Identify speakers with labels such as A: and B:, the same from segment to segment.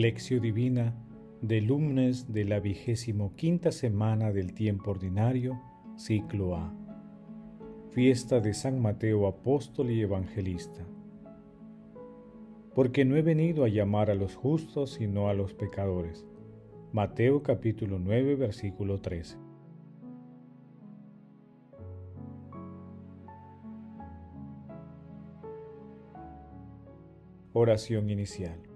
A: Lección Divina del lunes de la vigésimo quinta semana del tiempo ordinario, ciclo A. Fiesta de San Mateo Apóstol y Evangelista. Porque no he venido a llamar a los justos, sino a los pecadores. Mateo capítulo 9, versículo 13. Oración inicial.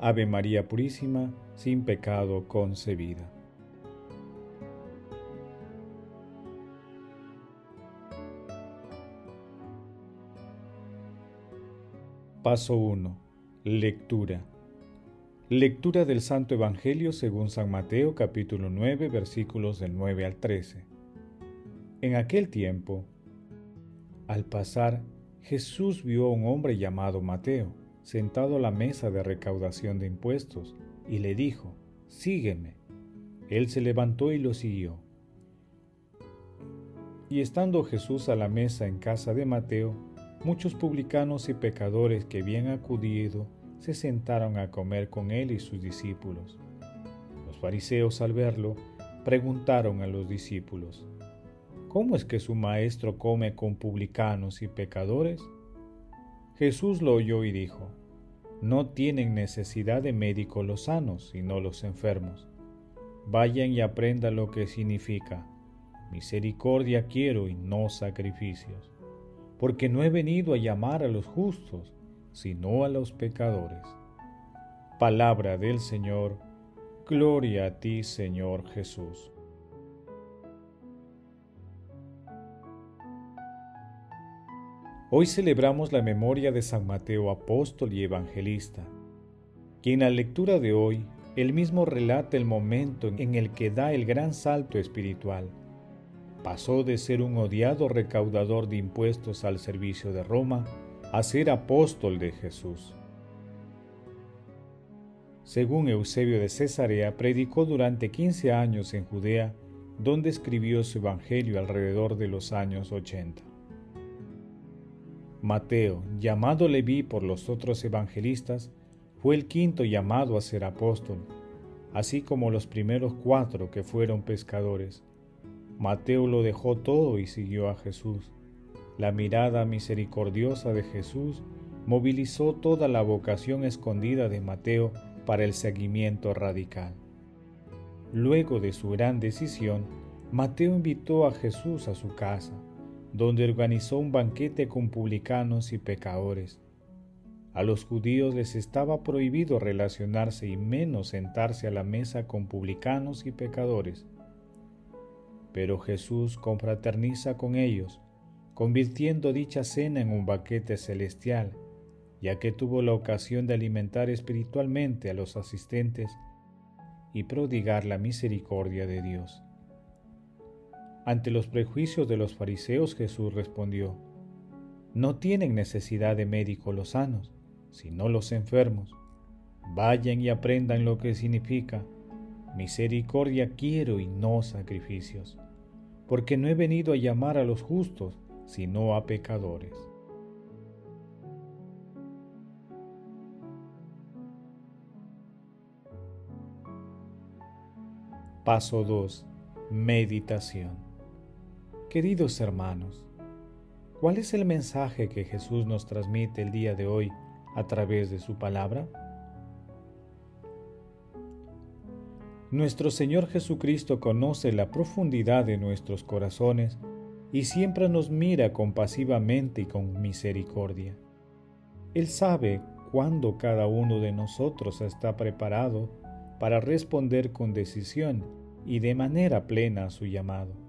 A: Ave María Purísima, sin pecado concebida. Paso 1. Lectura. Lectura del Santo Evangelio según San Mateo capítulo 9 versículos del 9 al 13. En aquel tiempo, al pasar Jesús vio a un hombre llamado Mateo sentado a la mesa de recaudación de impuestos y le dijo, Sígueme. Él se levantó y lo siguió. Y estando Jesús a la mesa en casa de Mateo, muchos publicanos y pecadores que habían acudido se sentaron a comer con él y sus discípulos. Los fariseos al verlo preguntaron a los discípulos, ¿Cómo es que su maestro come con publicanos y pecadores? Jesús lo oyó y dijo, No tienen necesidad de médicos los sanos, sino los enfermos. Vayan y aprendan lo que significa. Misericordia quiero y no sacrificios, porque no he venido a llamar a los justos, sino a los pecadores. Palabra del Señor, gloria a ti Señor Jesús. Hoy celebramos la memoria de San Mateo apóstol y evangelista, quien en la lectura de hoy él mismo relata el momento en el que da el gran salto espiritual. Pasó de ser un odiado recaudador de impuestos al servicio de Roma a ser apóstol de Jesús. Según Eusebio de Cesarea, predicó durante 15 años en Judea, donde escribió su evangelio alrededor de los años 80. Mateo, llamado Leví por los otros evangelistas, fue el quinto llamado a ser apóstol, así como los primeros cuatro que fueron pescadores. Mateo lo dejó todo y siguió a Jesús. La mirada misericordiosa de Jesús movilizó toda la vocación escondida de Mateo para el seguimiento radical. Luego de su gran decisión, Mateo invitó a Jesús a su casa donde organizó un banquete con publicanos y pecadores. A los judíos les estaba prohibido relacionarse y menos sentarse a la mesa con publicanos y pecadores. Pero Jesús confraterniza con ellos, convirtiendo dicha cena en un banquete celestial, ya que tuvo la ocasión de alimentar espiritualmente a los asistentes y prodigar la misericordia de Dios. Ante los prejuicios de los fariseos Jesús respondió, No tienen necesidad de médicos los sanos, sino los enfermos. Vayan y aprendan lo que significa, misericordia quiero y no sacrificios, porque no he venido a llamar a los justos, sino a pecadores. Paso 2. Meditación. Queridos hermanos, ¿cuál es el mensaje que Jesús nos transmite el día de hoy a través de su palabra? Nuestro Señor Jesucristo conoce la profundidad de nuestros corazones y siempre nos mira compasivamente y con misericordia. Él sabe cuándo cada uno de nosotros está preparado para responder con decisión y de manera plena a su llamado.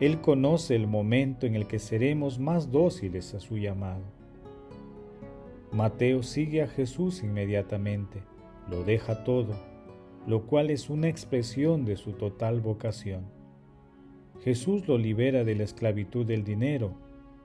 A: Él conoce el momento en el que seremos más dóciles a su llamado. Mateo sigue a Jesús inmediatamente, lo deja todo, lo cual es una expresión de su total vocación. Jesús lo libera de la esclavitud del dinero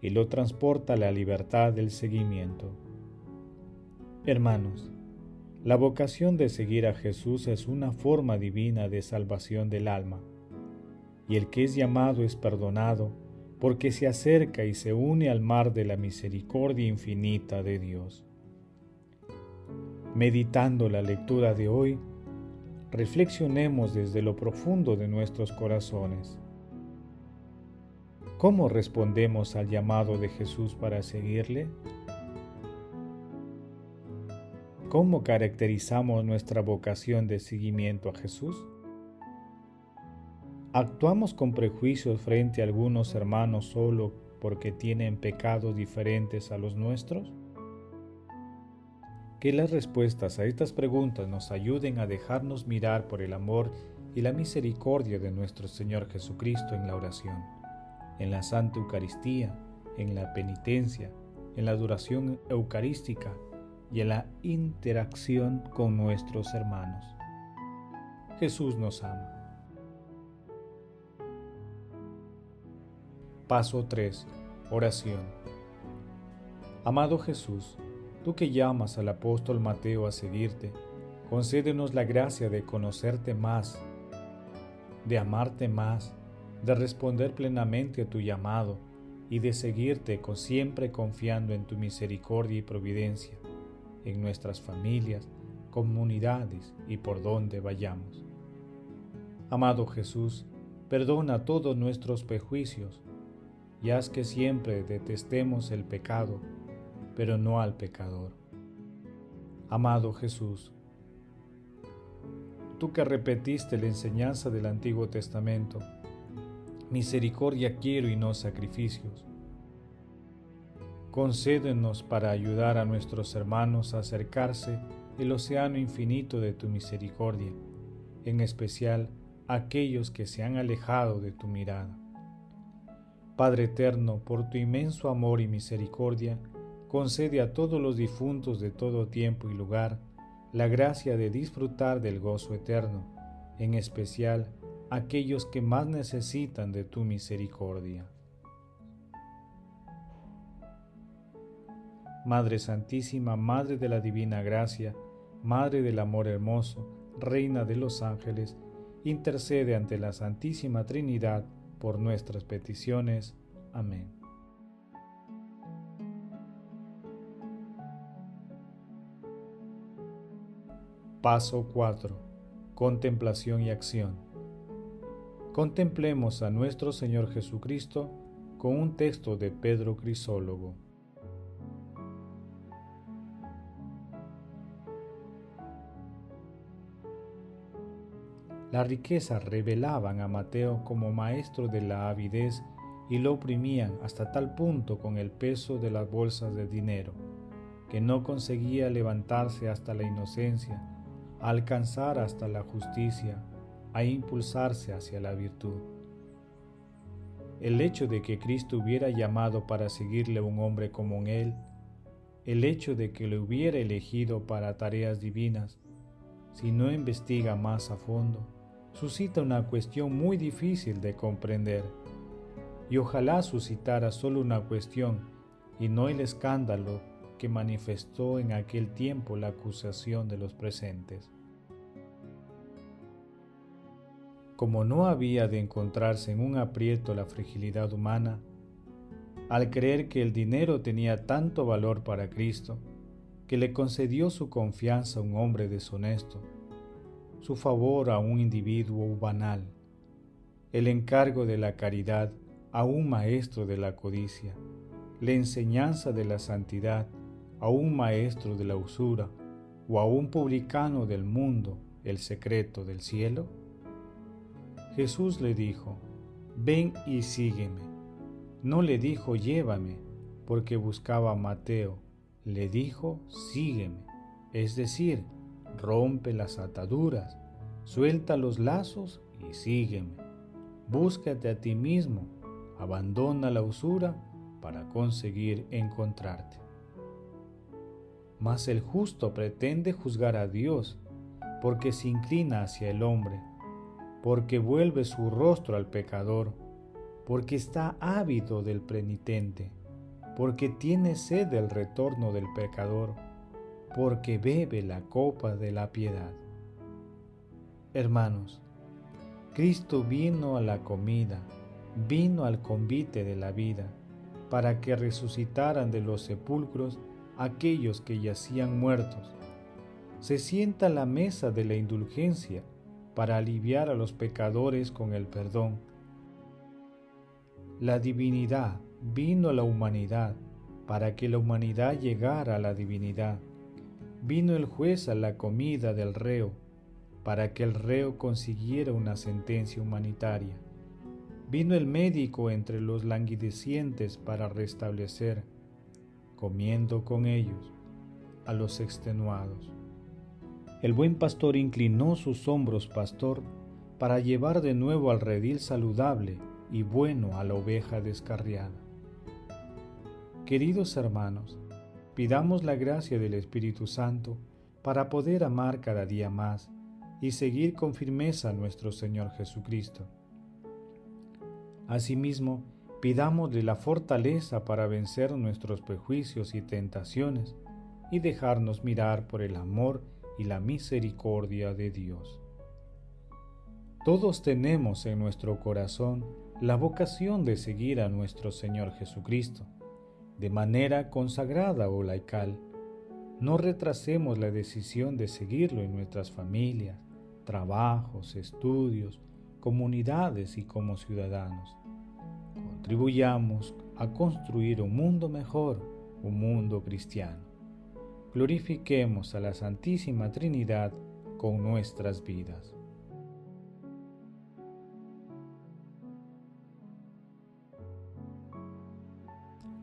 A: y lo transporta a la libertad del seguimiento. Hermanos, la vocación de seguir a Jesús es una forma divina de salvación del alma, y el que es llamado es perdonado porque se acerca y se une al mar de la misericordia infinita de Dios. Meditando la lectura de hoy, reflexionemos desde lo profundo de nuestros corazones. ¿Cómo respondemos al llamado de Jesús para seguirle? ¿Cómo caracterizamos nuestra vocación de seguimiento a Jesús? ¿Actuamos con prejuicios frente a algunos hermanos solo porque tienen pecados diferentes a los nuestros? Que las respuestas a estas preguntas nos ayuden a dejarnos mirar por el amor y la misericordia de nuestro Señor Jesucristo en la oración, en la Santa Eucaristía, en la penitencia, en la adoración eucarística y en la interacción con nuestros hermanos. Jesús nos ama. Paso 3. Oración. Amado Jesús, tú que llamas al apóstol Mateo a seguirte, concédenos la gracia de conocerte más, de amarte más, de responder plenamente a tu llamado y de seguirte con siempre confiando en tu misericordia y providencia en nuestras familias, comunidades y por donde vayamos. Amado Jesús, perdona todos nuestros prejuicios y haz que siempre detestemos el pecado, pero no al pecador. Amado Jesús, tú que repetiste la enseñanza del Antiguo Testamento, misericordia quiero y no sacrificios Concédenos para ayudar a nuestros hermanos a acercarse el océano infinito de tu misericordia, en especial aquellos que se han alejado de tu mirada. Padre eterno, por tu inmenso amor y misericordia, concede a todos los difuntos de todo tiempo y lugar la gracia de disfrutar del gozo eterno, en especial aquellos que más necesitan de tu misericordia. Madre Santísima, Madre de la Divina Gracia, Madre del Amor Hermoso, Reina de los Ángeles, intercede ante la Santísima Trinidad por nuestras peticiones. Amén. Paso 4. Contemplación y acción. Contemplemos a nuestro Señor Jesucristo con un texto de Pedro Crisólogo. La riqueza revelaban a Mateo como maestro de la avidez y lo oprimían hasta tal punto con el peso de las bolsas de dinero, que no conseguía levantarse hasta la inocencia, alcanzar hasta la justicia, a impulsarse hacia la virtud. El hecho de que Cristo hubiera llamado para seguirle un hombre como él, el hecho de que le hubiera elegido para tareas divinas, si no investiga más a fondo, suscita una cuestión muy difícil de comprender, y ojalá suscitara solo una cuestión y no el escándalo que manifestó en aquel tiempo la acusación de los presentes. Como no había de encontrarse en un aprieto la fragilidad humana, al creer que el dinero tenía tanto valor para Cristo, que le concedió su confianza a un hombre deshonesto, su favor a un individuo banal, el encargo de la caridad a un maestro de la codicia, la enseñanza de la santidad a un maestro de la usura o a un publicano del mundo el secreto del cielo? Jesús le dijo, ven y sígueme. No le dijo llévame, porque buscaba a Mateo, le dijo sígueme, es decir, rompe las ataduras, suelta los lazos y sígueme. Búscate a ti mismo, abandona la usura para conseguir encontrarte. mas el justo pretende juzgar a Dios, porque se inclina hacia el hombre, porque vuelve su rostro al pecador, porque está ávido del penitente, porque tiene sed del retorno del pecador, porque bebe la copa de la piedad. Hermanos, Cristo vino a la comida, vino al convite de la vida, para que resucitaran de los sepulcros aquellos que yacían muertos. Se sienta a la mesa de la indulgencia para aliviar a los pecadores con el perdón. La divinidad vino a la humanidad para que la humanidad llegara a la divinidad. Vino el juez a la comida del reo para que el reo consiguiera una sentencia humanitaria. Vino el médico entre los languidecientes para restablecer comiendo con ellos a los extenuados. El buen pastor inclinó sus hombros, pastor, para llevar de nuevo al redil saludable y bueno a la oveja descarriada. Queridos hermanos, pidamos la gracia del Espíritu Santo para poder amar cada día más y seguir con firmeza a nuestro Señor Jesucristo. Asimismo, Pidámosle la fortaleza para vencer nuestros prejuicios y tentaciones y dejarnos mirar por el amor y la misericordia de Dios. Todos tenemos en nuestro corazón la vocación de seguir a nuestro Señor Jesucristo, de manera consagrada o laical. No retrasemos la decisión de seguirlo en nuestras familias, trabajos, estudios, comunidades y como ciudadanos contribuyamos a construir un mundo mejor, un mundo cristiano. Glorifiquemos a la Santísima Trinidad con nuestras vidas.